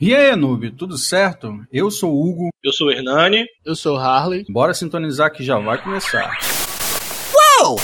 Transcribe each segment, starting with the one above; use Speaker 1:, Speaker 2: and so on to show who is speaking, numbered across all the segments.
Speaker 1: E aí, noob, tudo certo? Eu sou o Hugo.
Speaker 2: Eu sou o Hernani.
Speaker 3: Eu sou o Harley.
Speaker 1: Bora sintonizar que já vai começar.
Speaker 4: Uou!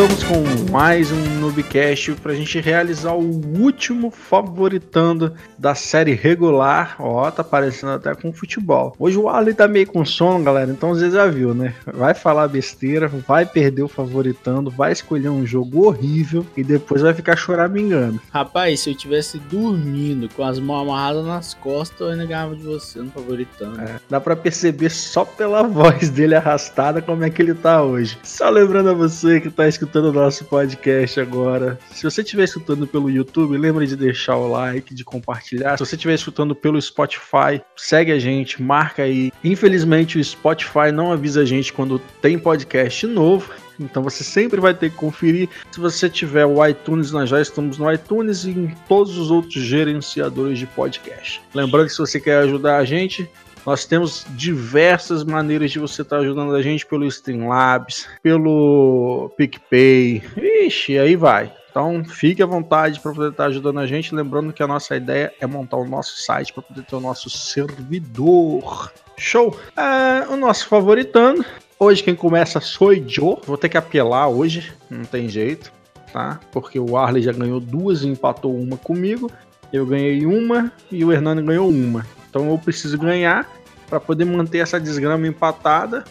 Speaker 1: Voltamos com mais um Noobcast pra gente realizar o último favoritando da série regular. Ó, tá parecendo até com futebol. Hoje o Ali tá meio com sono, galera, então você já viu, né? Vai falar besteira, vai perder o favoritando, vai escolher um jogo horrível e depois vai ficar choramingando.
Speaker 3: Rapaz, se eu tivesse dormindo com as mãos amarradas nas costas, eu ainda ganhava de você no favoritando.
Speaker 1: É, dá pra perceber só pela voz dele arrastada como é que ele tá hoje. Só lembrando a você que tá escutando o nosso podcast agora. Se você estiver escutando pelo YouTube, lembre de deixar o like, de compartilhar. Se você estiver escutando pelo Spotify, segue a gente, marca aí. Infelizmente o Spotify não avisa a gente quando tem podcast novo. Então você sempre vai ter que conferir. Se você tiver o iTunes, nós já estamos no iTunes e em todos os outros gerenciadores de podcast. Lembrando que se você quer ajudar a gente, nós temos diversas maneiras de você estar ajudando a gente pelo Streamlabs, pelo PicPay. Ixi, aí vai. Então fique à vontade para poder estar ajudando a gente. Lembrando que a nossa ideia é montar o nosso site para poder ter o nosso servidor. Show! É, o nosso favoritando. Hoje quem começa sou eu. Vou ter que apelar hoje, não tem jeito, tá? Porque o Arley já ganhou duas e empatou uma comigo. Eu ganhei uma e o Hernani ganhou uma. Então eu preciso ganhar para poder manter essa desgrama empatada.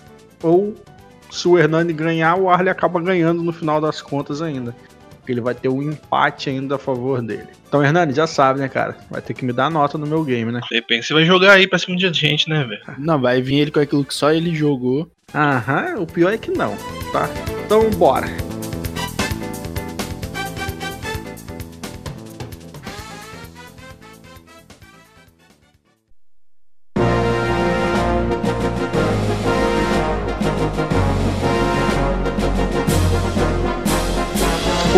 Speaker 1: Ou se o Hernani ganhar, o Arley acaba ganhando no final das contas ainda. Porque ele vai ter um empate ainda a favor dele. Então, Hernani, já sabe, né, cara? Vai ter que me dar nota no meu game, né?
Speaker 2: Depende, você vai jogar aí pra cima de gente, né, velho?
Speaker 3: Não, vai vir ele com aquilo que só ele jogou.
Speaker 1: Aham, o pior é que não, tá? Então, bora.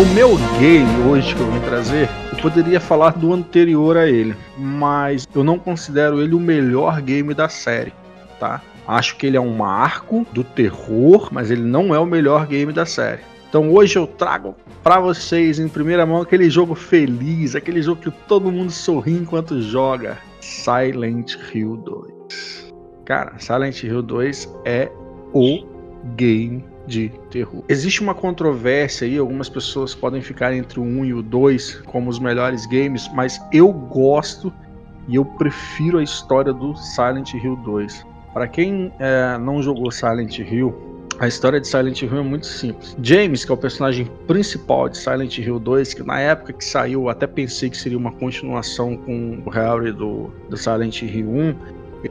Speaker 1: O meu game hoje que eu vim trazer, eu poderia falar do anterior a ele, mas eu não considero ele o melhor game da série, tá? Acho que ele é um marco do terror, mas ele não é o melhor game da série. Então hoje eu trago para vocês em primeira mão aquele jogo feliz, aquele jogo que todo mundo sorri enquanto joga, Silent Hill 2. Cara, Silent Hill 2 é o game de terror. Existe uma controvérsia aí, algumas pessoas podem ficar entre o 1 e o 2 como os melhores games, mas eu gosto e eu prefiro a história do Silent Hill 2. Para quem é, não jogou Silent Hill, a história de Silent Hill é muito simples. James, que é o personagem principal de Silent Hill 2, que na época que saiu até pensei que seria uma continuação com o Harry do, do Silent Hill 1,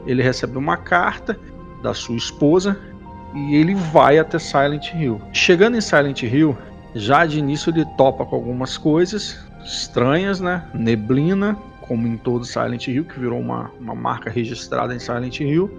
Speaker 1: ele recebe uma carta da sua esposa e ele vai até Silent Hill. Chegando em Silent Hill, já de início ele topa com algumas coisas estranhas, né? Neblina, como em todo Silent Hill, que virou uma, uma marca registrada em Silent Hill.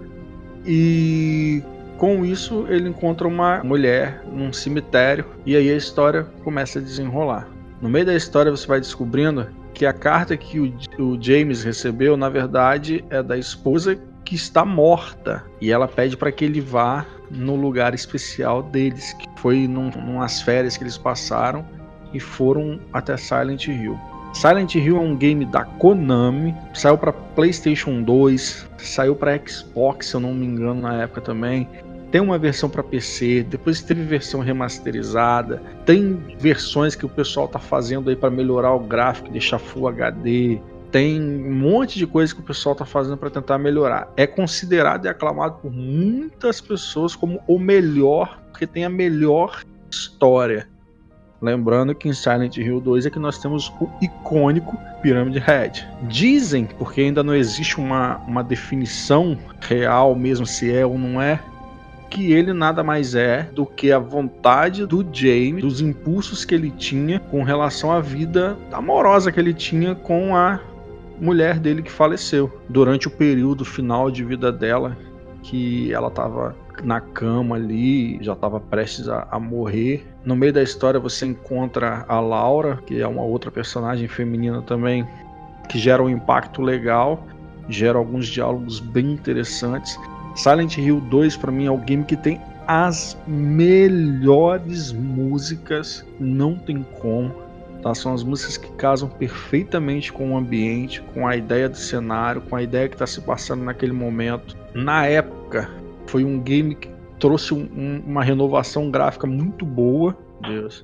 Speaker 1: E com isso ele encontra uma mulher num cemitério e aí a história começa a desenrolar. No meio da história você vai descobrindo que a carta que o, o James recebeu, na verdade, é da esposa que está morta e ela pede para que ele vá no lugar especial deles, que foi num, numas férias que eles passaram e foram até Silent Hill. Silent Hill é um game da Konami, saiu para PlayStation 2, saiu para Xbox, se eu não me engano, na época também. Tem uma versão para PC, depois teve versão remasterizada, tem versões que o pessoal tá fazendo aí para melhorar o gráfico, deixar Full HD, tem um monte de coisa que o pessoal está fazendo para tentar melhorar. É considerado e aclamado por muitas pessoas como o melhor, porque tem a melhor história. Lembrando que em Silent Hill 2 é que nós temos o icônico Pyramid Head. Dizem, porque ainda não existe uma, uma definição real mesmo se é ou não é, que ele nada mais é do que a vontade do James, dos impulsos que ele tinha com relação à vida amorosa que ele tinha com a mulher dele que faleceu durante o período final de vida dela, que ela estava na cama ali, já estava prestes a, a, morrer. No meio da história você encontra a Laura, que é uma outra personagem feminina também, que gera um impacto legal, gera alguns diálogos bem interessantes. Silent Hill 2 para mim é o game que tem as melhores músicas, não tem como. Tá? São as músicas que casam perfeitamente com o ambiente, com a ideia do cenário, com a ideia que está se passando naquele momento. Na época, foi um game que trouxe um, um, uma renovação gráfica muito boa. Deus.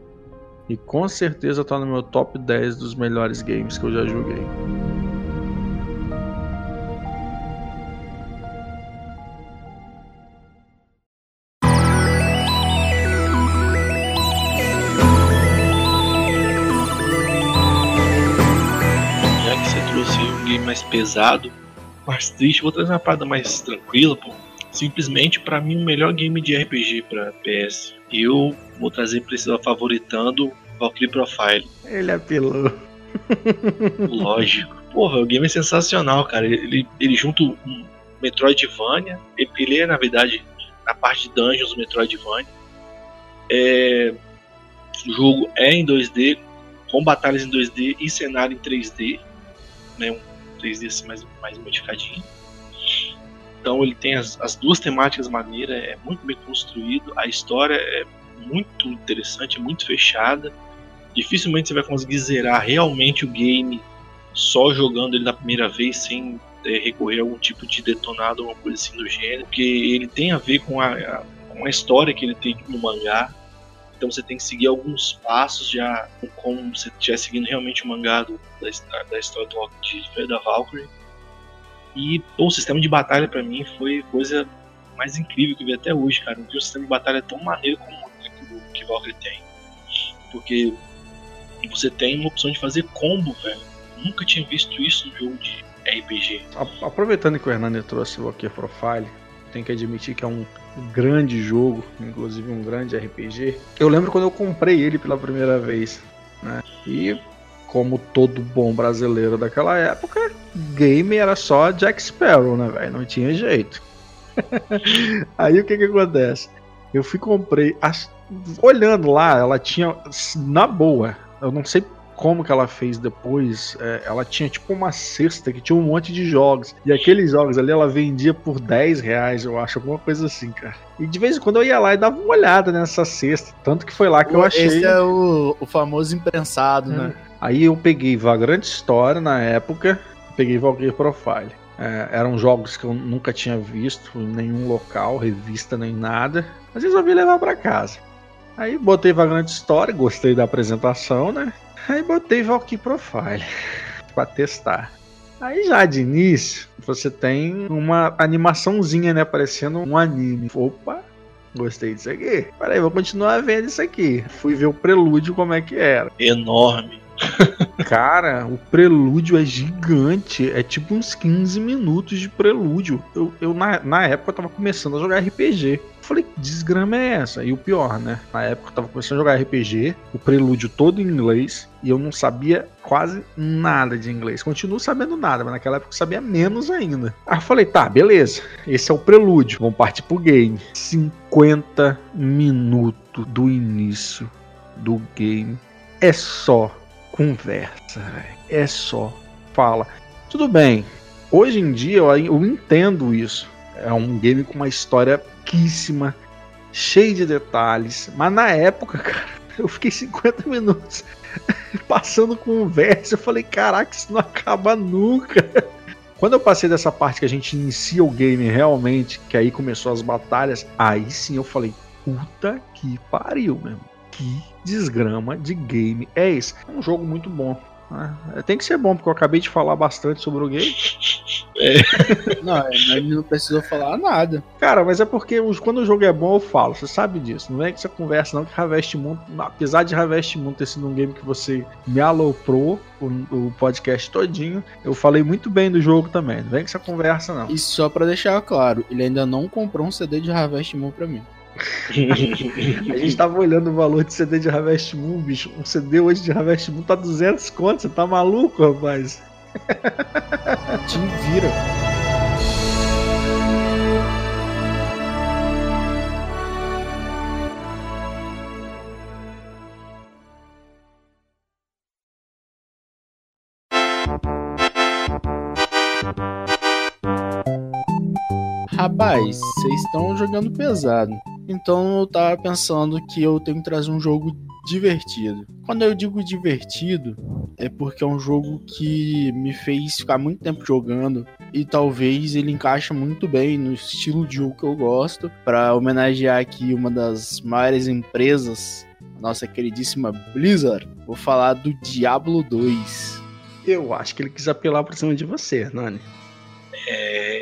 Speaker 1: E com certeza está no meu top 10 dos melhores games que eu já joguei.
Speaker 2: Pesado, mais triste. Vou trazer uma parada mais tranquila, pô. Simplesmente, para mim, o melhor game de RPG para PS. Eu vou trazer pra esse favoritando Valkyrie Profile.
Speaker 1: Ele apelou.
Speaker 2: Lógico. Porra, o game é sensacional, cara. Ele, ele junta um Metroidvania. Ele é, na verdade, na parte de dungeons Metroidvania. É, o jogo é em 2D, com batalhas em 2D e cenário em 3D. Né, um 3D assim, mais, mais modificadinho. Então ele tem as, as duas temáticas maneiras, é muito bem construído, a história é muito interessante, é muito fechada. Dificilmente você vai conseguir zerar realmente o game só jogando ele na primeira vez sem é, recorrer a algum tipo de detonado ou alguma coisa assim do gênero, porque ele tem a ver com a, a, com a história que ele tem no mangá. Então você tem que seguir alguns passos já como se estiver seguindo realmente o mangá do, da, da, história do de da Valkyrie. E pô, o sistema de batalha para mim foi coisa mais incrível que eu vi até hoje, cara. Não vi um sistema de batalha tão maneiro como o que Valkyrie tem. Porque você tem uma opção de fazer combo, velho. Nunca tinha visto isso no jogo de RPG.
Speaker 1: Aproveitando que o Hernani trouxe o Valkyrie Profile, tem que admitir que é um grande jogo, inclusive um grande RPG. Eu lembro quando eu comprei ele pela primeira vez, né? E como todo bom brasileiro daquela época, game era só Jack Sparrow, né, velho? Não tinha jeito. Aí o que que acontece? Eu fui comprei, olhando lá, ela tinha na boa. Eu não sei como que ela fez depois, é, ela tinha tipo uma cesta que tinha um monte de jogos. E aqueles jogos ali ela vendia por 10 reais, eu acho, alguma coisa assim, cara. E de vez em quando eu ia lá e dava uma olhada nessa cesta. Tanto que foi lá que eu achei.
Speaker 3: Esse é o, o famoso imprensado, é. né?
Speaker 1: Aí eu peguei Vagrant Story na época, peguei Valkyrie Profile. É, eram jogos que eu nunca tinha visto em nenhum local, revista nem nada. Mas resolvi levar para casa. Aí botei Vagrant Story, gostei da apresentação, né? Aí botei Valkyrie Profile para testar. Aí já de início, você tem uma animaçãozinha, né? Parecendo um anime. Opa, gostei disso aqui. Peraí, vou continuar vendo isso aqui. Fui ver o prelúdio como é que era.
Speaker 2: Enorme.
Speaker 1: Cara, o prelúdio é gigante. É tipo uns 15 minutos de prelúdio. Eu, eu na, na época, eu tava começando a jogar RPG falei, desgrama é essa? E o pior, né? Na época eu tava começando a jogar RPG, o prelúdio todo em inglês, e eu não sabia quase nada de inglês. Continuo sabendo nada, mas naquela época eu sabia menos ainda. Aí eu falei, tá, beleza, esse é o prelúdio, vamos partir pro game. 50 minutos do início do game é só conversa, é só fala. Tudo bem, hoje em dia eu entendo isso. É um game com uma história riquíssima, cheia de detalhes. Mas na época, cara, eu fiquei 50 minutos passando conversa. Eu falei, caraca, isso não acaba nunca. Quando eu passei dessa parte que a gente inicia o game realmente, que aí começou as batalhas, aí sim eu falei, puta que pariu, mesmo. Que desgrama de game é esse? É um jogo muito bom. É, tem que ser bom, porque eu acabei de falar bastante sobre o game.
Speaker 3: É. Não, ele não precisou falar nada.
Speaker 1: Cara, mas é porque quando o jogo é bom, eu falo. Você sabe disso. Não é que você conversa, não, que Harvest Moon, apesar de Harvest Moon ter sido um game que você me aloprou o, o podcast todinho, eu falei muito bem do jogo também. Não vem que você conversa, não.
Speaker 3: E só pra deixar claro, ele ainda não comprou um CD de Harvest Moon pra mim.
Speaker 1: A gente tava olhando o valor de CD de Harvest Moon, bicho. Um CD hoje de Harvest Moon tá 200 contos. Você tá maluco, rapaz? Te vira.
Speaker 3: Rapaz, vocês estão jogando pesado. Então eu tava pensando que eu tenho que trazer um jogo divertido. Quando eu digo divertido, é porque é um jogo que me fez ficar muito tempo jogando e talvez ele encaixa muito bem no estilo de jogo que eu gosto. Para homenagear aqui uma das maiores empresas, a nossa queridíssima Blizzard, vou falar do Diablo 2.
Speaker 1: Eu acho que ele quis apelar pra cima de você, Nani.
Speaker 2: É.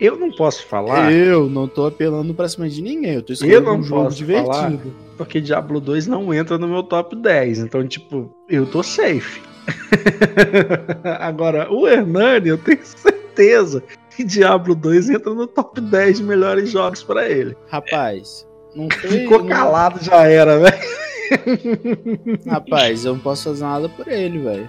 Speaker 1: Eu não posso falar.
Speaker 3: Eu não tô apelando pra cima de ninguém, eu tô
Speaker 1: Eu
Speaker 3: escolhendo
Speaker 1: não
Speaker 3: um jogo divertido.
Speaker 1: Porque Diablo 2 não entra no meu top 10. Então, tipo, eu tô safe. Agora, o Hernani, eu tenho certeza que Diablo 2 entra no top 10 de melhores jogos pra ele.
Speaker 3: Rapaz, não foi.
Speaker 1: Ficou
Speaker 3: não-
Speaker 1: calado, já era, velho.
Speaker 3: Rapaz, eu não posso fazer nada por ele, velho.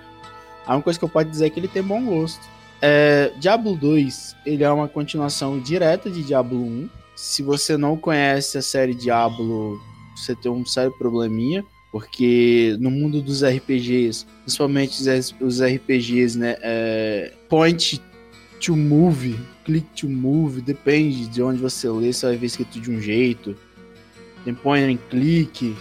Speaker 3: A única coisa que eu posso dizer é que ele tem bom gosto. É, Diablo 2, ele é uma continuação direta de Diablo 1. Se você não conhece a série Diablo, você tem um sério probleminha. Porque no mundo dos RPGs, principalmente os RPGs, né? é, point to move, click to move, depende de onde você lê, você vai ver escrito de um jeito. Tem point and click,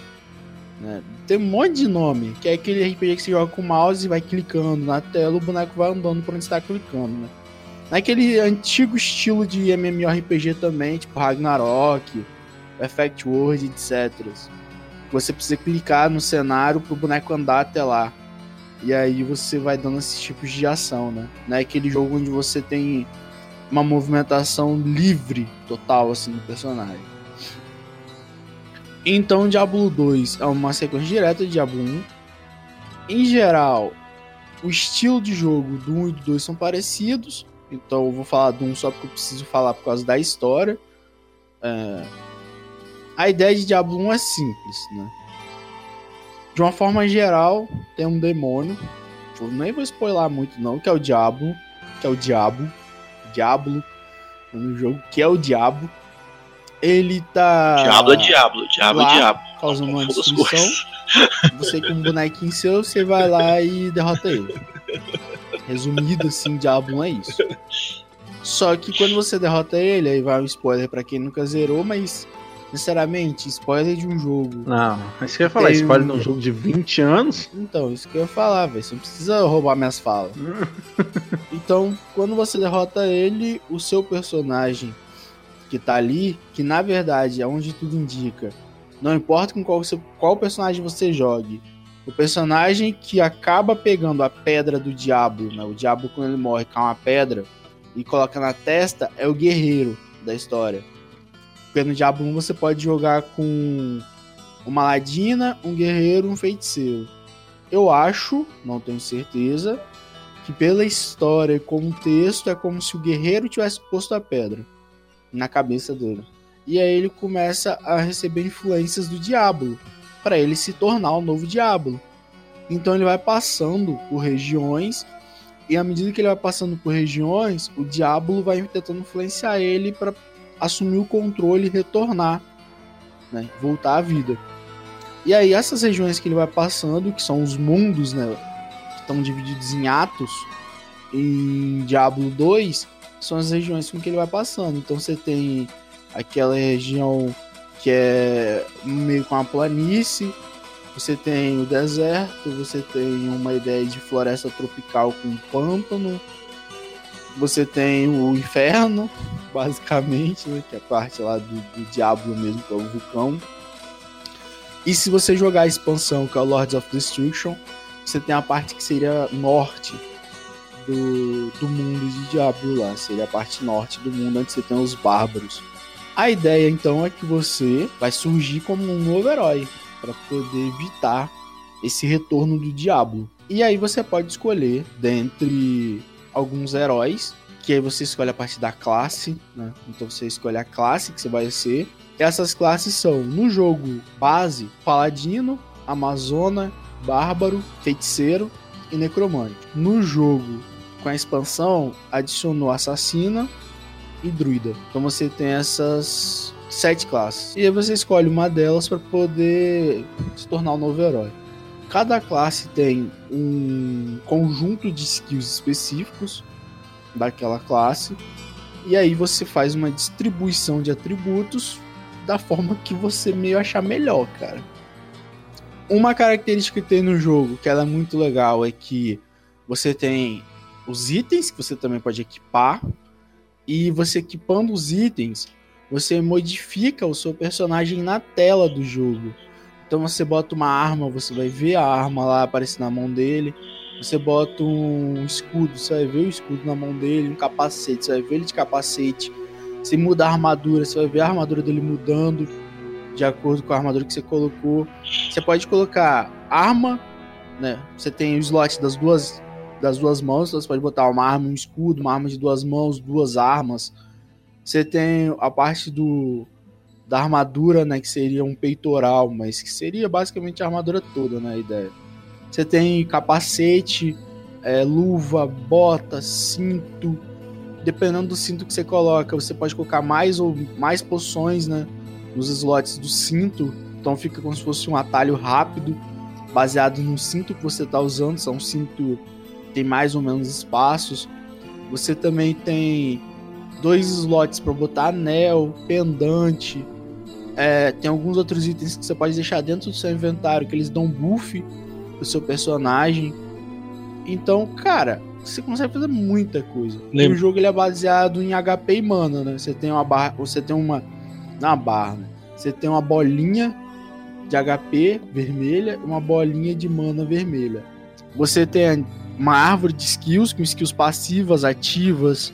Speaker 3: né? Tem um monte de nome, que é aquele RPG que você joga com o mouse e vai clicando na tela, o boneco vai andando por onde você tá clicando, né? Naquele antigo estilo de MMORPG também, tipo Ragnarok, Effect World, etc. Você precisa clicar no cenário pro boneco andar até lá. E aí você vai dando esses tipos de ação, né? Não é aquele jogo onde você tem uma movimentação livre total assim do personagem. Então, Diablo 2 é uma sequência direta de Diablo 1. Em geral, o estilo de jogo do 1 e do 2 são parecidos. Então, eu vou falar do 1 só porque eu preciso falar por causa da história. É, A ideia de Diablo 1 é simples, né? De uma forma geral, tem um demônio. Eu nem vou spoiler muito, não, que é o Diablo. Que é o Diabo. Diablo. No jogo, que é o Diabo. Ele tá.
Speaker 2: Diablo é Diablo, Diabo
Speaker 3: lá,
Speaker 2: é Diabo.
Speaker 3: causando uma destruição. Você com um bonequinho seu, você vai lá e derrota ele. Resumido assim, Diablo é isso. Só que quando você derrota ele, aí vai um spoiler pra quem nunca zerou, mas sinceramente, spoiler de um jogo.
Speaker 1: Não, isso que eu ia falar.
Speaker 3: Tem
Speaker 1: Spoiler
Speaker 3: um-
Speaker 1: num jogo de 20 anos.
Speaker 3: Então, isso que eu ia falar, velho. Você não precisa roubar minhas falas. Então, quando você derrota ele, o seu personagem que tá ali, que na verdade é onde tudo indica, não importa com qual, qual personagem você jogue, o personagem que acaba pegando a pedra do diabo, né? O diabo quando ele morre cai uma pedra e coloca na testa é o guerreiro da história. Porque no Diablo 1 você pode jogar com uma ladina, um guerreiro, um feiticeiro. Eu acho, não tenho certeza, que pela história e contexto é como se o guerreiro tivesse posto a pedra na cabeça dele. E aí ele começa a receber influências do diabo para ele se tornar o novo diabo. Então ele vai passando por regiões e à medida que ele vai passando por regiões, o diabo vai tentando influenciar ele para assumir o controle e retornar, né, voltar à vida. E aí essas regiões que ele vai passando, que são os mundos, né, que estão divididos em atos, em Diablo 2, são as regiões com que ele vai passando. Então você tem aquela região que é meio com a planície, você tem o deserto, você tem uma ideia de floresta tropical com pântano, você tem o inferno, basicamente, né, que é a parte lá do, do diabo mesmo, que é o vulcão. E se você jogar a expansão, que é o Lords of Destruction, você tem a parte que seria norte do, do mundo de Diablo lá. Seria a parte norte do mundo, onde você tem os bárbaros. A ideia então é que você vai surgir como um novo herói para poder evitar esse retorno do Diablo. E aí você pode escolher dentre alguns heróis, que aí você escolhe a partir da classe, né? Então você escolhe a classe que você vai ser. E essas classes são no jogo base, paladino, amazona, bárbaro, feiticeiro e necromante. No jogo com a expansão, adicionou assassina e druida. Então você tem essas sete classes. E aí você escolhe uma delas para poder se tornar um novo herói. Cada classe tem um conjunto de skills específicos daquela classe. E aí você faz uma distribuição de atributos da forma que você meio achar melhor, cara. Uma característica que tem no jogo, que ela é muito legal, é que você tem os itens que você também pode equipar. E você equipando os itens, você modifica o seu personagem na tela do jogo. Então você bota uma arma, você vai ver a arma lá aparecer na mão dele. Você bota um escudo, você vai ver o escudo na mão dele, um capacete, você vai ver ele de capacete. Você muda a armadura, você vai ver a armadura dele mudando de acordo com a armadura que você colocou. Você pode colocar arma, né? Você tem o slot das duas das duas mãos, então você pode botar uma arma, um escudo, uma arma de duas mãos, duas armas. Você tem a parte do da armadura, né, que seria um peitoral, mas que seria basicamente a armadura toda, né, a ideia. Você tem capacete, é, luva, bota, cinto. Dependendo do cinto que você coloca, você pode colocar mais ou mais poções, né, nos slots do cinto. Então fica como se fosse um atalho rápido, baseado no cinto que você está usando. São um cinto tem mais ou menos espaços. Você também tem dois slots para botar anel, pendante. É, tem alguns outros itens que você pode deixar dentro do seu inventário que eles dão buff pro seu personagem. Então, cara, você consegue fazer muita coisa. E o jogo ele é baseado em HP e mana, né? Você tem uma barra, você tem uma na barra, né? Você tem uma bolinha de HP vermelha e uma bolinha de mana vermelha. Você tem uma árvore de skills, com skills passivas, ativas,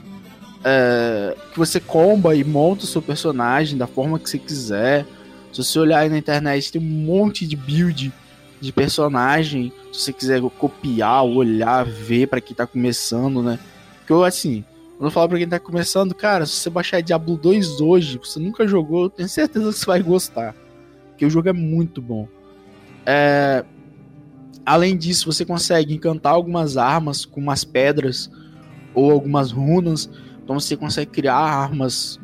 Speaker 3: é, que você comba e monta o seu personagem da forma que você quiser. Se você olhar aí na internet, tem um monte de build de personagem. Se você quiser copiar, olhar, ver para quem tá começando, né? Porque eu, assim, quando eu falo pra quem tá começando, cara, se você baixar Diablo 2 hoje, você nunca jogou, eu tenho certeza que você vai gostar. Porque o jogo é muito bom. É, Além disso, você consegue encantar algumas armas com umas pedras ou algumas runas. Então você consegue criar armas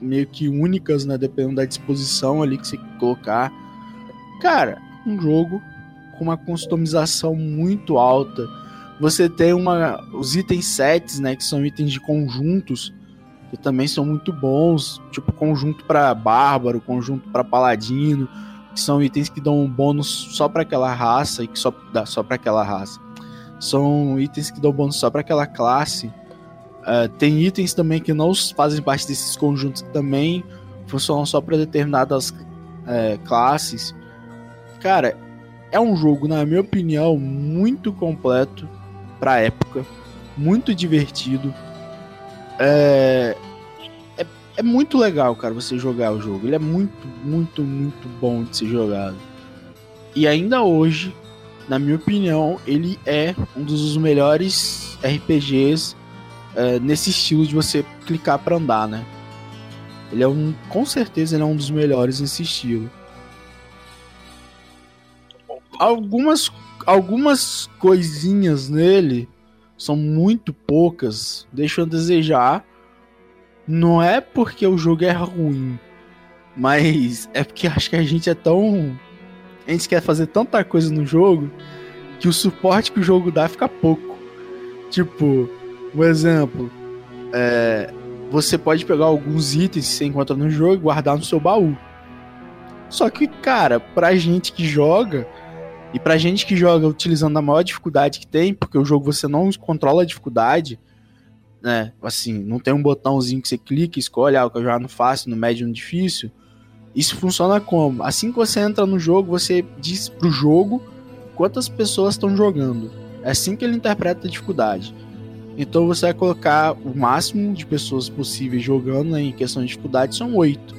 Speaker 3: meio que únicas, né? Dependendo da disposição ali que você colocar. Cara, um jogo com uma customização muito alta. Você tem uma, os itens sets, né? Que são itens de conjuntos que também são muito bons, tipo conjunto para bárbaro, conjunto para paladino, que são itens que dão um bônus só para aquela raça e que só dá só para aquela raça. São itens que dão bônus só para aquela classe. Uh, tem itens também que não fazem parte desses conjuntos que também funcionam só para determinadas uh, classes. Cara, é um jogo, na minha opinião, muito completo para época, muito divertido. É, é muito legal, cara, você jogar o jogo. Ele é muito, muito, muito bom de ser jogado. E ainda hoje, na minha opinião, ele é um dos melhores RPGs é, nesse estilo de você clicar para andar, né? Ele é um, com certeza, ele é um dos melhores nesse estilo. Algumas, algumas coisinhas nele são muito poucas, deixam a desejar não é porque o jogo é ruim, mas é porque acho que a gente é tão. A gente quer fazer tanta coisa no jogo que o suporte que o jogo dá fica pouco. Tipo, um exemplo. É, você pode pegar alguns itens que você encontra no jogo e guardar no seu baú. Só que, cara, pra gente que joga, e pra gente que joga utilizando a maior dificuldade que tem, porque o jogo você não controla a dificuldade, né? Assim, não tem um botãozinho que você clica e escolhe, ah, eu jogar no fácil, no médio, no difícil. Isso funciona como? Assim que você entra no jogo, você diz pro jogo quantas pessoas estão jogando. É assim que ele interpreta a dificuldade. Então você vai colocar o máximo de pessoas possíveis jogando né, em questão de dificuldade são oito.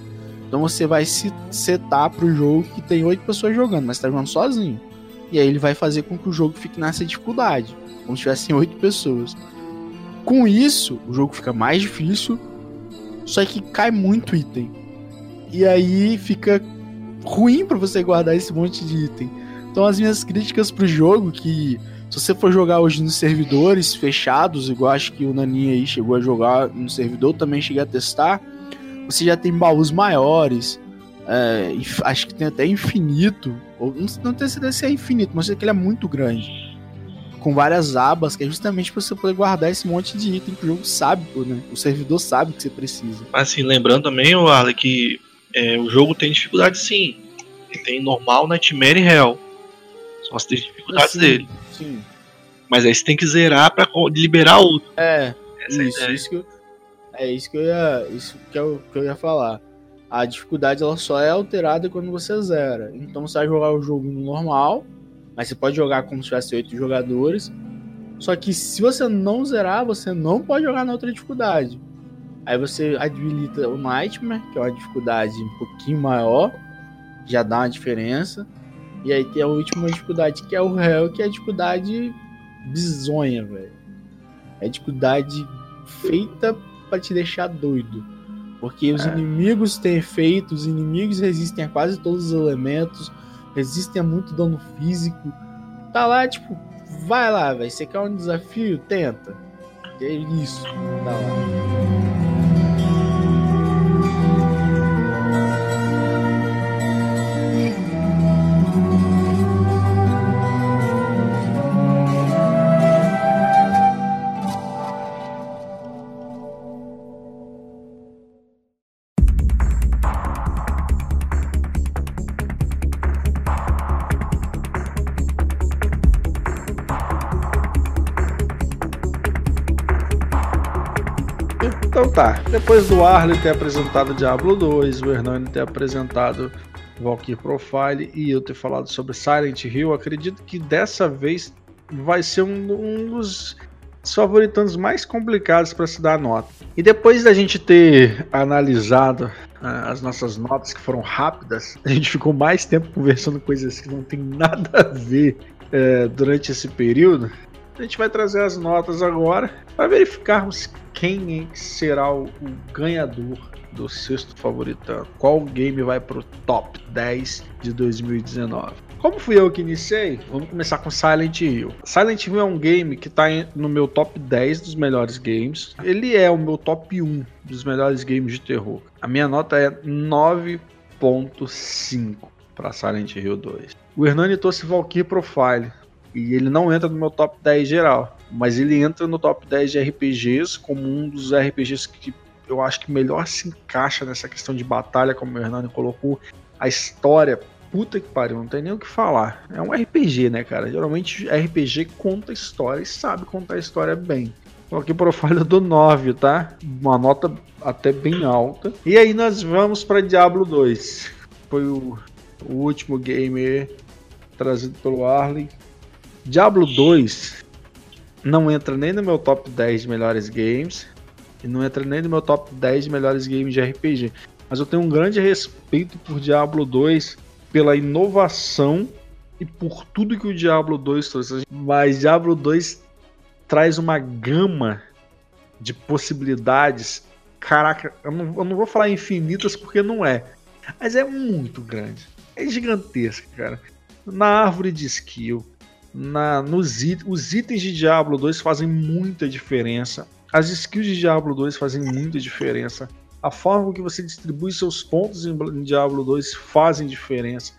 Speaker 3: Então você vai se setar pro jogo que tem oito pessoas jogando, mas está jogando sozinho. E aí ele vai fazer com que o jogo fique nessa dificuldade, como se tivessem oito pessoas. Com isso, o jogo fica mais difícil, só que cai muito item. E aí fica ruim para você guardar esse monte de item. Então as minhas críticas pro jogo, que se você for jogar hoje nos servidores fechados, igual acho que o Naninha aí chegou a jogar no servidor, também cheguei a testar, você já tem baús maiores, é, acho que tem até infinito, ou não, tenho certeza se é infinito, mas sei que ele é muito grande com várias abas, que é justamente para você poder guardar esse monte de item que o jogo sabe, né? O servidor sabe que você precisa.
Speaker 2: Assim, lembrando também, o Arley, que é, o jogo tem dificuldade sim. Ele tem normal, Nightmare e Hell. São as três dificuldades
Speaker 3: Sim,
Speaker 2: dele.
Speaker 3: Sim.
Speaker 2: Mas aí você tem que zerar pra co- liberar outro.
Speaker 3: É,
Speaker 2: Essa é
Speaker 3: isso,
Speaker 2: ideia.
Speaker 3: isso que eu, é isso que eu ia, isso que eu, que eu ia falar. A dificuldade ela só é alterada quando você zera. Então você vai jogar o jogo no normal, mas você pode jogar como se tivesse oito jogadores. Só que se você não zerar, você não pode jogar na outra dificuldade. Aí você habilita o Nightmare, que é uma dificuldade um pouquinho maior, já dá uma diferença. E aí tem a última dificuldade, que é o Hell, que é a dificuldade bizonha, velho. É dificuldade feita pra te deixar doido. Porque os
Speaker 1: É.
Speaker 3: inimigos têm efeito, os inimigos resistem a quase todos os elementos, resistem a muito dano físico. Tá lá, tipo, vai lá, velho. Você quer um desafio? Tenta. É isso. Tá lá.
Speaker 1: Tá, depois do Arley ter apresentado Diablo 2, o Hernani ter apresentado Valkyrie Profile e eu ter falado sobre Silent Hill, acredito que dessa vez vai ser um, um dos favoritanos mais complicados para se dar nota. E depois da gente ter analisado ah, as nossas notas que foram rápidas, a gente ficou mais tempo conversando coisas que não tem nada a ver eh, durante esse período. A gente vai trazer as notas agora para verificarmos quem será o, o ganhador do sexto favoritano. Qual game vai pro top 10 de 2019? Como fui eu que iniciei, vamos começar com Silent Hill. Silent Hill é um game que está no meu top 10 dos melhores games. Ele é o meu top 1 dos melhores games de terror. A minha nota é 9.5 para Silent Hill 2. O Hernani trouxe Valkyrie Profile. E ele não entra no meu top 10 geral, mas ele entra no top 10 de RPGs como um dos RPGs que eu acho que melhor se encaixa nessa questão de batalha, como o Hernani colocou. A história, puta que pariu, não tem nem o que falar. É um RPG, né, cara? Geralmente RPG conta história e sabe contar a história bem. Aqui profile do 9, tá? Uma nota até bem alta. E aí nós vamos para Diablo 2. Foi o, o último game trazido pelo Arley. Diablo 2 não entra nem no meu top 10 de melhores games e não entra nem no meu top 10 de melhores games de RPG. Mas eu tenho um grande respeito por Diablo 2 pela inovação e por tudo que o Diablo 2 trouxe. Mas Diablo 2 traz uma gama de possibilidades. Caraca, eu não, eu não vou falar infinitas porque não é. Mas é muito grande. É gigantesca, cara. Na árvore de skill, na, nos it, os itens de Diablo 2 fazem muita diferença. As skills de Diablo 2 fazem muita diferença. A forma que você distribui seus pontos em, Diablo 2 fazem diferença.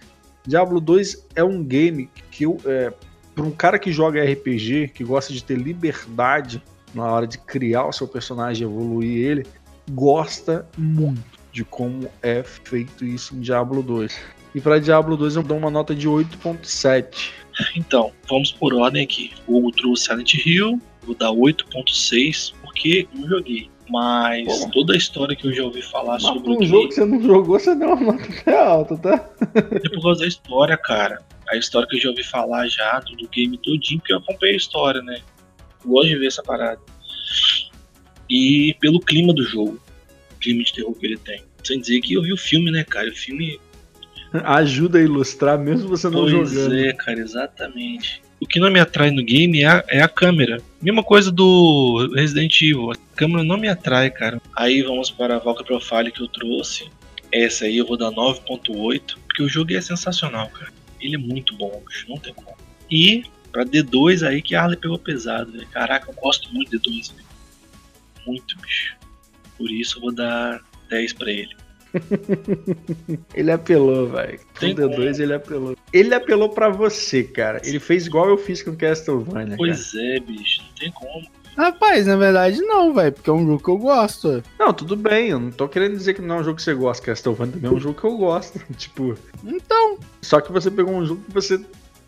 Speaker 1: Diablo 2 é um game que eu, é, para um cara que joga RPG, que gosta de ter liberdade na hora de criar o seu personagem, evoluir ele, gosta muito de como é feito isso em Diablo 2. E para Diablo 2 eu dou uma nota de 8.7.
Speaker 2: Então, vamos por ordem aqui. O Hugo trouxe Silent Hill, vou dar 8.6 porque eu joguei. Mas
Speaker 1: Pô.
Speaker 2: toda a história que eu já ouvi falar
Speaker 1: Mas
Speaker 2: sobre
Speaker 1: um jogo que você não jogou, você deu uma nota até alta, tá?
Speaker 2: é por causa da história, cara. A história que eu já ouvi falar já, do do game todinho, porque eu acompanhei a história, né? Eu gosto de ver essa parada. E pelo clima do jogo, o clima de terror que ele tem. Sem dizer que eu vi o filme, né, cara? O filme
Speaker 1: Ajuda a ilustrar, mesmo você não
Speaker 2: Pois
Speaker 1: jogando.
Speaker 2: é, cara, exatamente. O que não me atrai no game é a, é a câmera. Mesma coisa do Resident Evil. A câmera não me atrai, cara. Aí vamos para a Valkyrie Profile que eu trouxe. Essa aí eu vou dar 9.8, porque o jogo é sensacional, cara. Ele é muito bom, bicho, não tem como. E pra D2 aí que a Harley pegou pesado, velho. Caraca, eu gosto muito de D2, velho. Muito, bicho. Por isso eu vou dar 10 pra ele.
Speaker 1: ele apelou, velho. Com D2 ele apelou. Ele apelou pra você, cara. Ele fez igual eu fiz com Castlevania.
Speaker 2: Pois cara. é, bicho. Não tem como.
Speaker 3: Rapaz, na verdade não, velho, porque é um jogo que eu gosto.
Speaker 1: Não, tudo bem, eu não tô querendo dizer que não é um jogo que você gosta, Castlevania também é um jogo que eu gosto, tipo...
Speaker 3: Então...
Speaker 1: Só que você pegou um jogo que você,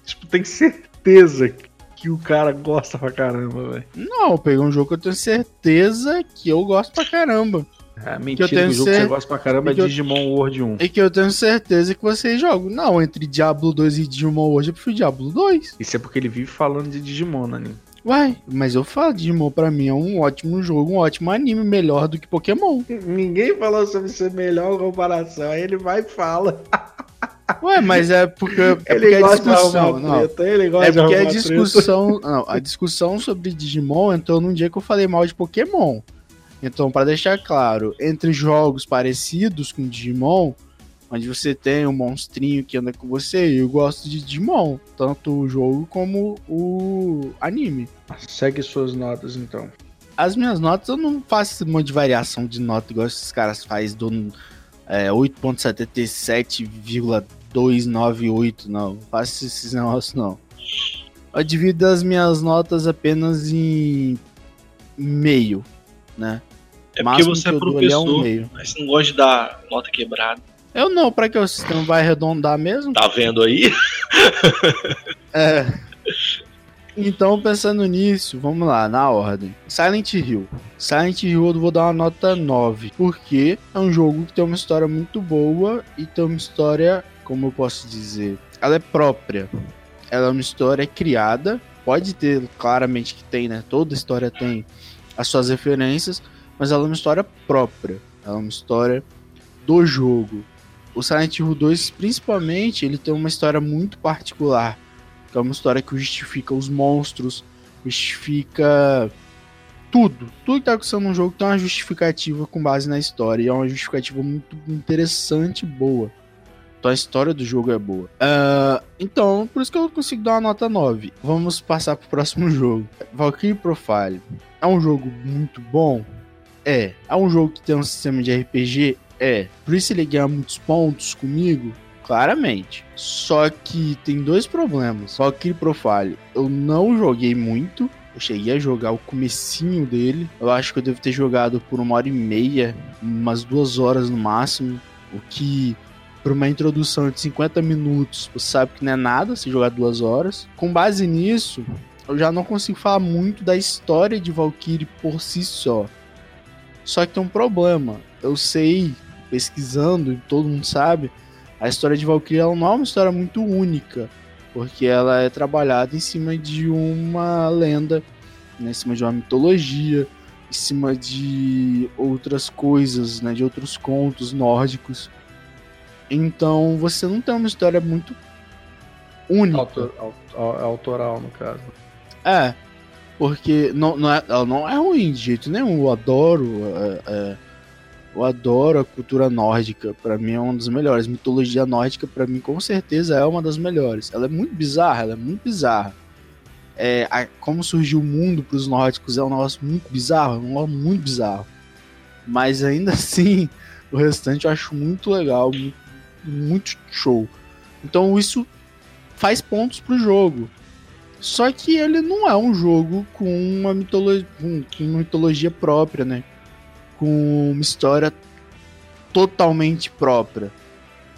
Speaker 1: tipo, tem certeza que o cara gosta pra caramba, velho.
Speaker 3: Não, eu peguei um jogo que eu tenho certeza que eu gosto pra caramba.
Speaker 1: É mentira que, eu tenho que o jogo que você gosta pra caramba é Digimon eu... World 1.
Speaker 3: E que eu tenho certeza que vocês jogam. Não, entre Diablo 2 e Digimon World eu prefiro Diablo 2.
Speaker 1: Isso é porque ele vive falando de Digimon, né?
Speaker 3: Uai, mas eu falo, Digimon pra mim é um ótimo jogo, um ótimo anime, melhor do que Pokémon.
Speaker 1: Ninguém falou sobre ser melhor comparação, aí ele vai e fala.
Speaker 3: Ué, mas é porque, é
Speaker 1: ele
Speaker 3: porque
Speaker 1: é discussão. Não, treta, ele gosta
Speaker 3: é porque a discussão. Não, a discussão sobre Digimon entrou num dia que eu falei mal de Pokémon. Então, para deixar claro, entre jogos parecidos com Digimon, onde você tem um monstrinho que anda com você, eu gosto de Digimon, tanto o jogo como o anime.
Speaker 1: Segue suas notas então.
Speaker 3: As minhas notas eu não faço um monte de variação de nota igual esses caras fazem do é, 8.77,298, não. Não faço esses negócios não. Eu divido as minhas notas apenas em meio, né?
Speaker 2: É porque você é professor, é um meio. mas você não gosta de dar nota quebrada.
Speaker 3: Eu não, pra que o sistema vai arredondar mesmo?
Speaker 2: Tá vendo aí?
Speaker 3: é. Então, pensando nisso, vamos lá, na ordem. Silent Hill. Silent Hill eu vou dar uma nota 9, porque é um jogo que tem uma história muito boa e tem uma história, como eu posso dizer, ela é própria. Ela é uma história criada, pode ter, claramente que tem, né? Toda história tem as suas referências, mas ela é uma história própria. Ela é uma história do jogo. O Silent Hill 2, principalmente, ele tem uma história muito particular. Que é uma história que justifica os monstros, justifica tudo. Tudo que tá acontecendo no jogo tem uma justificativa com base na história. E é uma justificativa muito interessante e boa. Então a história do jogo é boa. Uh, então, por isso que eu consigo dar uma nota 9. Vamos passar pro próximo jogo. Valkyrie Profile. É um jogo muito bom? É. É um jogo que tem um sistema de RPG? É. Por isso ele ganha muitos pontos comigo? Claramente. Só que tem dois problemas. Que Profile, eu não joguei muito. Eu cheguei a jogar o comecinho dele. Eu acho que eu devo ter jogado por uma hora e meia, umas duas horas no máximo. O que, para uma introdução de 50 minutos, você sabe que não é nada se jogar duas horas. Com base nisso, eu já não consigo falar muito da história de Valkyrie por si só. Só que tem um problema. Eu sei, pesquisando, e todo mundo sabe, a história de Valkyrie não é uma história muito única, porque ela é trabalhada em cima de uma lenda, né, em cima de uma mitologia, em cima de outras coisas, né, de outros contos nórdicos. Então você não tem uma história muito única.
Speaker 1: Autor, autoral, no caso.
Speaker 3: É, porque não, não é, ela não é ruim de jeito nenhum. Eu adoro. É, é, eu adoro a cultura nórdica. Para mim é uma das melhores. Mitologia nórdica, para mim, com certeza, é uma das melhores. Ela é muito bizarra, ela é muito bizarra. É, a, como surgiu o mundo para os nórdicos é um negócio muito bizarro, é um negócio muito bizarro. Mas ainda assim, o restante eu acho muito legal, muito, muito show. Então isso faz pontos pro jogo. Só que ele não é um jogo com uma mitologia, com uma mitologia própria, né? Com uma história totalmente própria.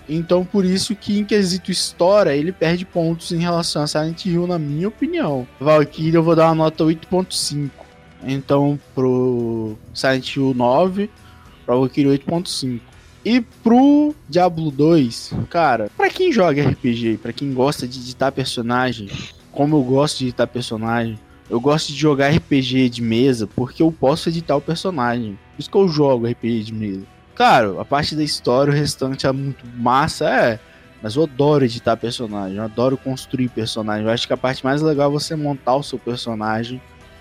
Speaker 3: Então, por isso que em quesito história, ele perde pontos em relação a Silent Hill, na minha opinião. Valkyrie eu vou dar uma nota 8.5. Então, pro Silent Hill 9, pra Valkyrie 8.5. E pro Diablo 2, cara, para quem joga RPG, para quem gosta de editar personagem, como eu gosto de editar personagem, eu gosto de jogar RPG de mesa porque eu posso editar o personagem. Por isso que eu jogo RPG de mesa. Claro, a parte da história, o restante é muito massa, é. Mas eu adoro editar personagem, eu adoro construir personagem. Eu acho que a parte mais legal é você montar o seu personagem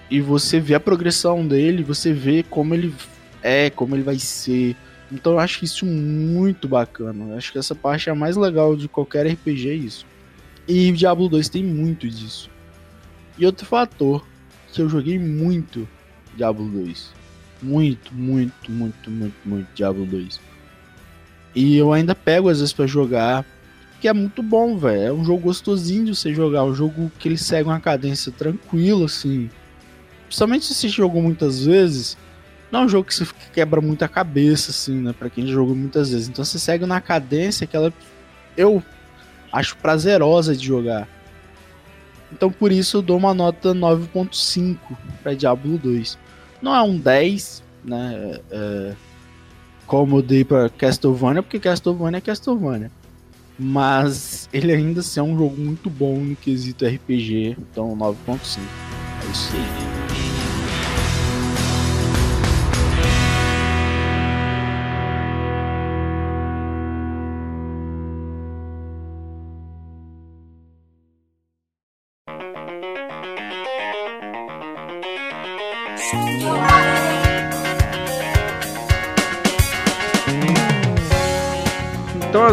Speaker 3: e você ver a progressão dele, você ver como ele é, como ele vai ser. Então eu acho isso muito bacana. Eu acho que essa parte é a mais legal de qualquer RPG, é isso. E Diablo 2 tem muito disso. E outro fator que eu joguei muito Diablo 2. Muito, muito, muito, muito, muito Diablo 2. E eu ainda pego às vezes para jogar. Que é muito bom, velho. É um jogo gostosinho de você jogar. Um jogo que ele segue uma cadência tranquila, assim. Principalmente se você jogou muitas vezes. Não é um jogo que você quebra muita cabeça, assim, né? Pra quem jogou muitas vezes. Então você segue na cadência que ela. Eu acho prazerosa de jogar. Então por isso eu dou uma nota 9.5 para Diablo 2. Não é um 10, né? É, é, como eu dei para Castlevania, porque Castlevania é Castlevania. Mas ele ainda assim é um jogo muito bom no quesito RPG, então 9.5. É isso aí.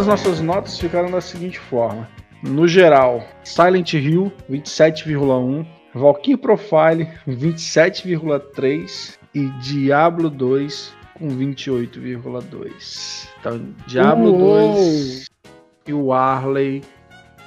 Speaker 1: Nossas notas ficaram da seguinte forma. No geral, Silent Hill 27,1, Valkyrie Profile 27,3 e Diablo 2 com 28,2. Então, Diablo Uou. 2 e o Arley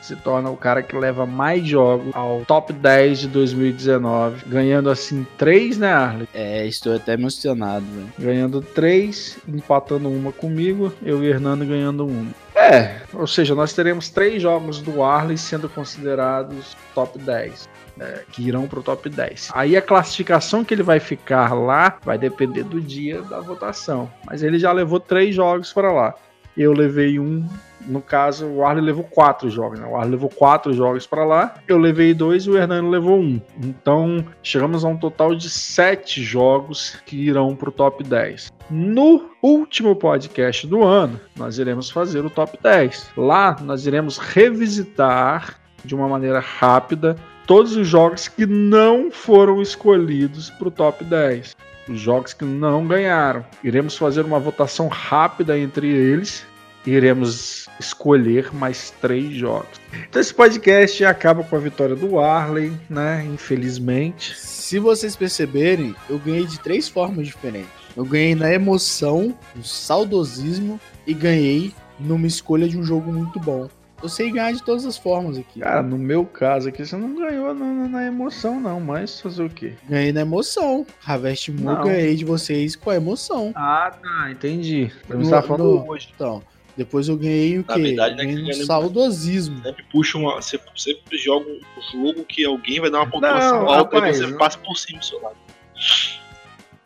Speaker 1: se torna o cara que leva mais jogos ao top 10 de 2019, ganhando assim 3, né, Arley?
Speaker 3: É, estou até emocionado, velho.
Speaker 1: Ganhando 3, empatando uma comigo, eu e Hernando ganhando uma. É, ou seja, nós teremos três jogos do Arley sendo considerados top 10. É, que irão para o top 10. Aí a classificação que ele vai ficar lá vai depender do dia da votação. Mas ele já levou três jogos para lá. Eu levei um no caso, o Arley levou quatro jogos. Né? O Arley levou quatro jogos para lá, eu levei dois e o Hernani levou um. Então, chegamos a um total de sete jogos que irão para o top 10. No último podcast do ano, nós iremos fazer o top 10. Lá, nós iremos revisitar de uma maneira rápida todos os jogos que não foram escolhidos para o top 10 os jogos que não ganharam. Iremos fazer uma votação rápida entre eles iremos escolher mais três jogos. Então esse podcast acaba com a vitória do Arley, né? Infelizmente.
Speaker 3: Se vocês perceberem, eu ganhei de três formas diferentes. Eu ganhei na emoção, no saudosismo e ganhei numa escolha de um jogo muito bom. Eu sei ganhar de todas as formas aqui.
Speaker 1: Cara, no meu caso aqui, você não ganhou na, na emoção, não, mas fazer o quê?
Speaker 3: Ganhei na emoção. Harvest Moon ganhei de vocês com a emoção.
Speaker 1: Ah, tá, entendi.
Speaker 3: Você tá falando no, hoje. Então, depois eu ganhei o quê? Na verdade, né, ganhei um saudosismo.
Speaker 2: Sempre puxa uma. Você sempre joga um jogo que alguém vai dar uma pontuação não, alta rapaz, e você passa por cima do seu lado.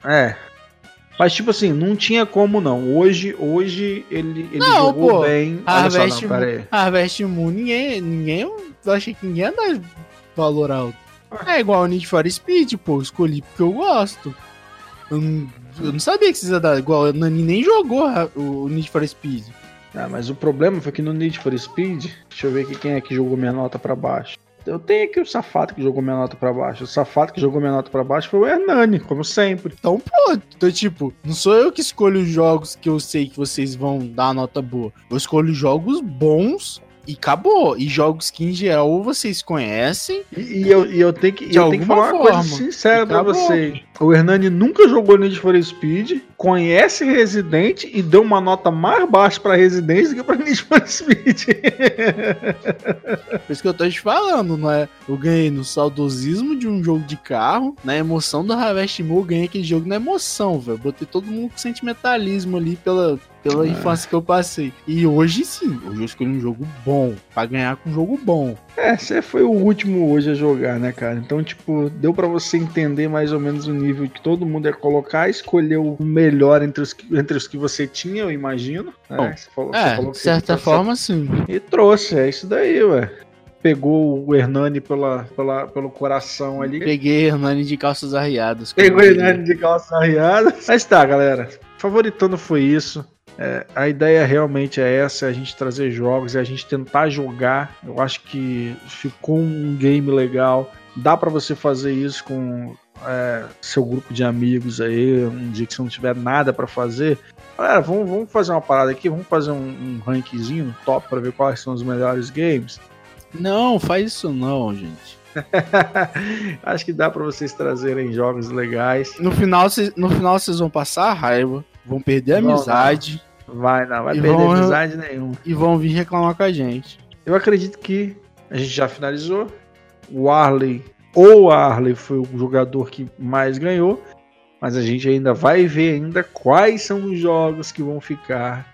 Speaker 1: É. Mas, tipo assim, não tinha como não. Hoje, hoje ele, ele não, jogou pô, bem.
Speaker 3: Harvest, só, não, Moon, Harvest Moon, ninguém. ninguém eu achei que ninguém dá valor alto. É igual o Need for Speed, pô. Escolhi porque eu gosto. Eu não, eu não sabia que vocês iam dar. Igual, o Nani nem jogou o Need for Speed.
Speaker 1: Ah, mas o problema foi que no Need for Speed, deixa eu ver aqui quem é que jogou minha nota para baixo. Eu tenho aqui o Safado que jogou minha nota para baixo. O Safado que jogou minha nota para baixo foi o Hernani, como sempre.
Speaker 3: Então pronto. Então, tipo, não sou eu que escolho os jogos que eu sei que vocês vão dar nota boa. Eu escolho jogos bons e acabou. E jogos que em geral vocês conhecem.
Speaker 1: E, e eu, e eu tenho que, eu tenho que falar forma. uma coisa sincera pra você. O Hernani nunca jogou Need for Speed, conhece Resident e deu uma nota mais baixa pra Resident do que pra Need for Speed.
Speaker 3: Por isso que eu tô te falando, não é? Eu ganhei no saudosismo de um jogo de carro, na emoção do Harvest Moon, eu ganhei aquele jogo na emoção, velho. Botei todo mundo com sentimentalismo ali pela, pela é. infância que eu passei. E hoje sim, hoje eu escolhi um jogo bom, para ganhar com um jogo bom.
Speaker 1: É, você foi o último hoje a jogar, né, cara? Então, tipo, deu para você entender mais ou menos o nível que todo mundo ia colocar, escolheu o melhor entre os, que, entre os que você tinha, eu imagino. Né?
Speaker 3: Bom, você falou, é, de certa forma, sim.
Speaker 1: E trouxe, é isso daí, ué pegou o Hernani pela, pela, pelo coração ali.
Speaker 3: Peguei Hernani de calças arriadas.
Speaker 1: Pegou Hernani de calças arriadas. Mas tá, galera. Favoritando foi isso. É, a ideia realmente é essa, é a gente trazer jogos, é a gente tentar jogar. Eu acho que ficou um game legal. Dá para você fazer isso com é, seu grupo de amigos aí, um dia que você não tiver nada para fazer. Galera, vamos, vamos, fazer uma parada aqui, vamos fazer um, um rankzinho top para ver quais são os melhores games.
Speaker 3: Não, faz isso não, gente.
Speaker 1: Acho que dá para vocês trazerem jogos legais.
Speaker 3: No final, no final vocês vão passar raiva, vão perder a amizade.
Speaker 1: Vai, não, vai
Speaker 3: E
Speaker 1: perder
Speaker 3: vão-
Speaker 1: amizade nenhuma.
Speaker 3: E vão vir reclamar com a gente.
Speaker 1: Eu acredito que a gente já finalizou. O Arley, ou Arley foi o jogador que mais ganhou, mas a gente ainda vai ver ainda quais são os jogos que vão ficar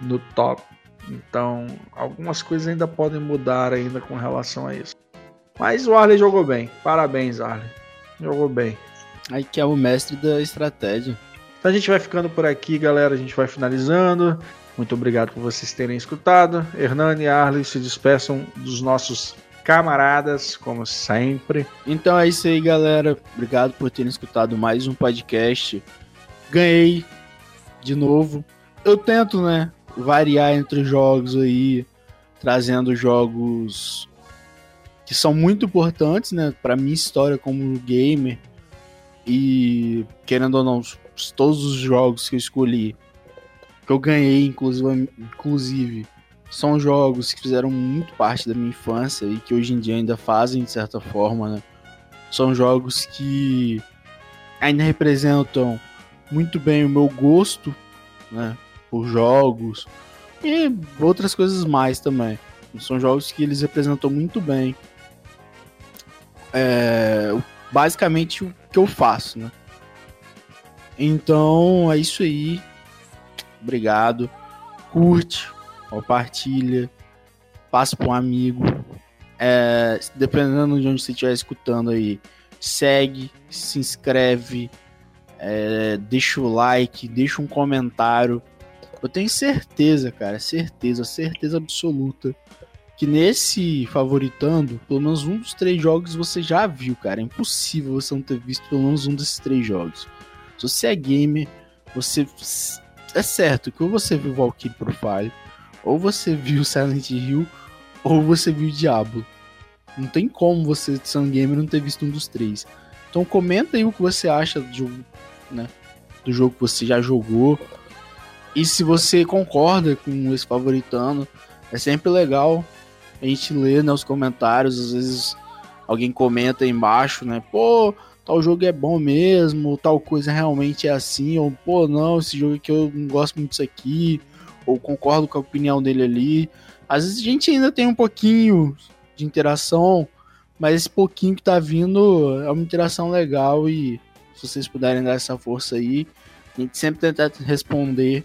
Speaker 1: no top. Então, algumas coisas ainda podem mudar ainda com relação a isso. Mas o Arley jogou bem. Parabéns, Arley. Jogou bem.
Speaker 3: Aí que é o mestre da estratégia.
Speaker 1: Então a gente vai ficando por aqui, galera. A gente vai finalizando. Muito obrigado por vocês terem escutado. Hernani e Arley se despeçam dos nossos camaradas, como sempre.
Speaker 3: Então é isso aí, galera. Obrigado por terem escutado mais um podcast. Ganhei de novo. Eu tento, né, variar entre os jogos aí, trazendo jogos que são muito importantes, né, para minha história como gamer. E querendo ou não, todos os jogos que eu escolhi, que eu ganhei, inclusive, inclusive são jogos que fizeram muito parte da minha infância e que hoje em dia ainda fazem de certa forma, né? São jogos que ainda representam muito bem o meu gosto, né? Por jogos e outras coisas mais também. São jogos que eles representam muito bem. é, basicamente o que eu faço, né? Então é isso aí. Obrigado. Curte, compartilha, passa para um amigo. É, dependendo de onde você estiver escutando aí, segue, se inscreve, é, deixa o like, deixa um comentário. Eu tenho certeza, cara, certeza, certeza absoluta que nesse favoritando, pelo menos um dos três jogos você já viu, cara. É impossível você não ter visto pelo menos um desses três jogos. Se você é gamer, você é certo que ou você viu Valkyrie Profile, ou você viu Silent Hill, ou você viu Diablo. Não tem como você, sendo gamer, não ter visto um dos três. Então comenta aí o que você acha do jogo, né? Do jogo que você já jogou. E se você concorda com esse favoritando, é sempre legal a gente ler né, os comentários. Às vezes alguém comenta aí embaixo, né? Pô, tal jogo é bom mesmo, tal coisa realmente é assim, ou pô, não, esse jogo aqui eu não gosto muito disso aqui, ou concordo com a opinião dele ali. Às vezes a gente ainda tem um pouquinho de interação, mas esse pouquinho que tá vindo é uma interação legal e se vocês puderem dar essa força aí, a gente sempre tenta responder,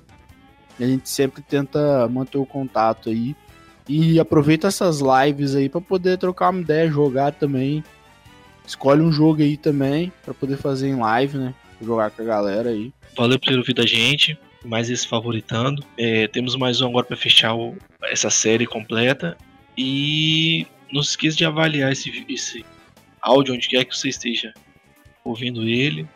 Speaker 3: a gente sempre tenta manter o contato aí. E aproveita essas lives aí para poder trocar uma ideia, jogar também. Escolhe um jogo aí também para poder fazer em live, né? Jogar com a galera aí.
Speaker 2: Valeu por ter ouvido a gente. Mais esse favoritando. É, temos mais um agora para fechar o- essa série completa. E não se esqueça de avaliar esse, esse áudio onde quer que você esteja ouvindo ele.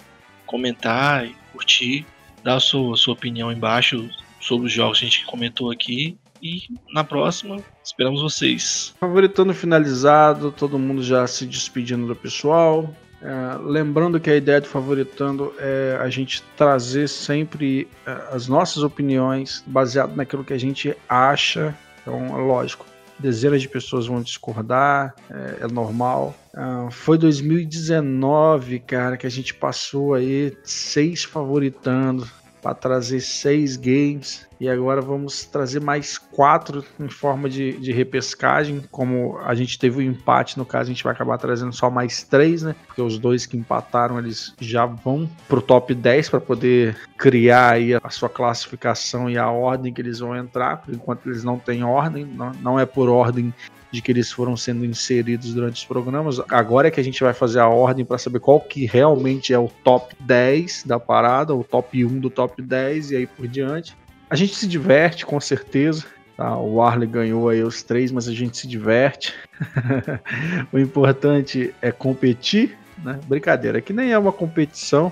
Speaker 2: Comentar, curtir. Dar a sua, a sua opinião embaixo sobre os jogos que a gente comentou aqui. E na próxima, esperamos vocês.
Speaker 1: Favoritando finalizado, todo mundo já se despedindo do pessoal. É, lembrando que a ideia do favoritando é a gente trazer sempre é, as nossas opiniões baseado naquilo que a gente acha. Então, é lógico, dezenas de pessoas vão discordar, é, é normal. Ah, foi 2019, cara, que a gente passou aí seis favoritando para trazer seis games e agora vamos trazer mais quatro em forma de, de repescagem. Como a gente teve o empate, no caso, a gente vai acabar trazendo só mais três, né? Porque os dois que empataram eles já vão pro top 10 para poder criar aí a sua classificação e a ordem que eles vão entrar. Por enquanto, eles não têm ordem, não, não é por ordem de que eles foram sendo inseridos durante os programas. Agora é que a gente vai fazer a ordem para saber qual que realmente é o top 10 da parada, o top 1 do top 10 e aí por diante. A gente se diverte, com certeza. Tá? O Arley ganhou aí os três, mas a gente se diverte. o importante é competir, né? Brincadeira, que nem é uma competição.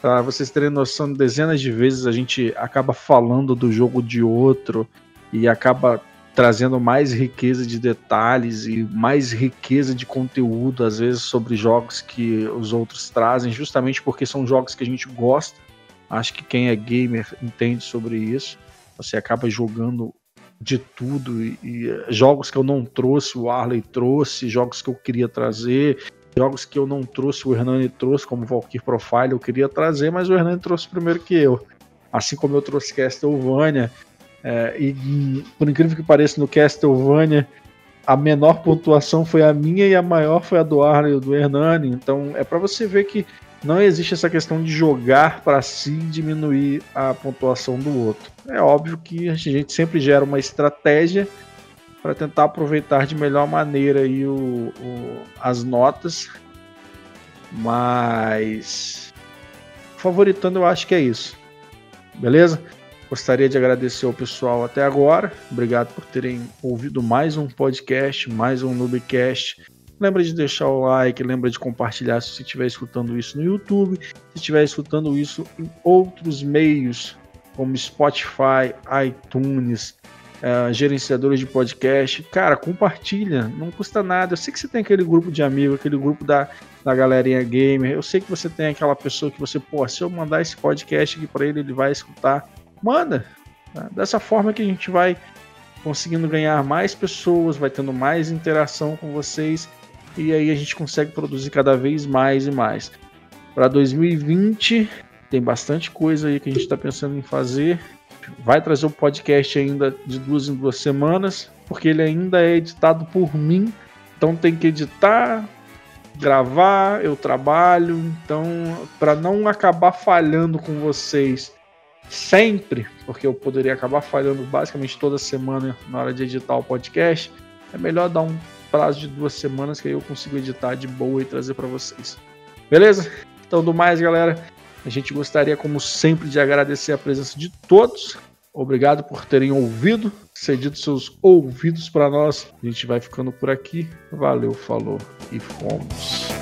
Speaker 1: Para vocês terem noção, dezenas de vezes a gente acaba falando do jogo de outro e acaba trazendo mais riqueza de detalhes e mais riqueza de conteúdo, às vezes, sobre jogos que os outros trazem, justamente porque são jogos que a gente gosta. Acho que quem é gamer entende sobre isso. Você acaba jogando de tudo e, e jogos que eu não trouxe, o Arley trouxe, jogos que eu queria trazer, jogos que eu não trouxe, o Hernani trouxe, como Valkyrie Profile, eu queria trazer, mas o Hernani trouxe primeiro que eu. assim como eu trouxe Castlevania, é, e por incrível que pareça, no Castlevania a menor pontuação foi a minha e a maior foi a do Arley e do Hernani. Então é para você ver que não existe essa questão de jogar para si diminuir a pontuação do outro. É óbvio que a gente sempre gera uma estratégia para tentar aproveitar de melhor maneira aí o, o, as notas, mas favoritando eu acho que é isso. Beleza? Gostaria de agradecer ao pessoal até agora. Obrigado por terem ouvido mais um podcast, mais um Noobcast. Lembra de deixar o like, lembra de compartilhar se estiver escutando isso no YouTube, se estiver escutando isso em outros meios, como Spotify, iTunes, uh, gerenciadores de podcast. Cara, compartilha, não custa nada. Eu sei que você tem aquele grupo de amigos, aquele grupo da, da galerinha gamer. Eu sei que você tem aquela pessoa que você, pô, se eu mandar esse podcast aqui para ele, ele vai escutar manda. Tá? Dessa forma que a gente vai conseguindo ganhar mais pessoas, vai tendo mais interação com vocês e aí a gente consegue produzir cada vez mais e mais. Para 2020 tem bastante coisa aí que a gente está pensando em fazer. Vai trazer o podcast ainda de duas em duas semanas, porque ele ainda é editado por mim, então tem que editar, gravar, eu trabalho, então para não acabar falhando com vocês sempre, porque eu poderia acabar falhando basicamente toda semana na hora de editar o podcast, é melhor dar um prazo de duas semanas que aí eu consigo editar de boa e trazer para vocês. Beleza? Então, do mais, galera, a gente gostaria, como sempre, de agradecer a presença de todos. Obrigado por terem ouvido, cedido seus ouvidos para nós. A gente vai ficando por aqui. Valeu, falou e fomos.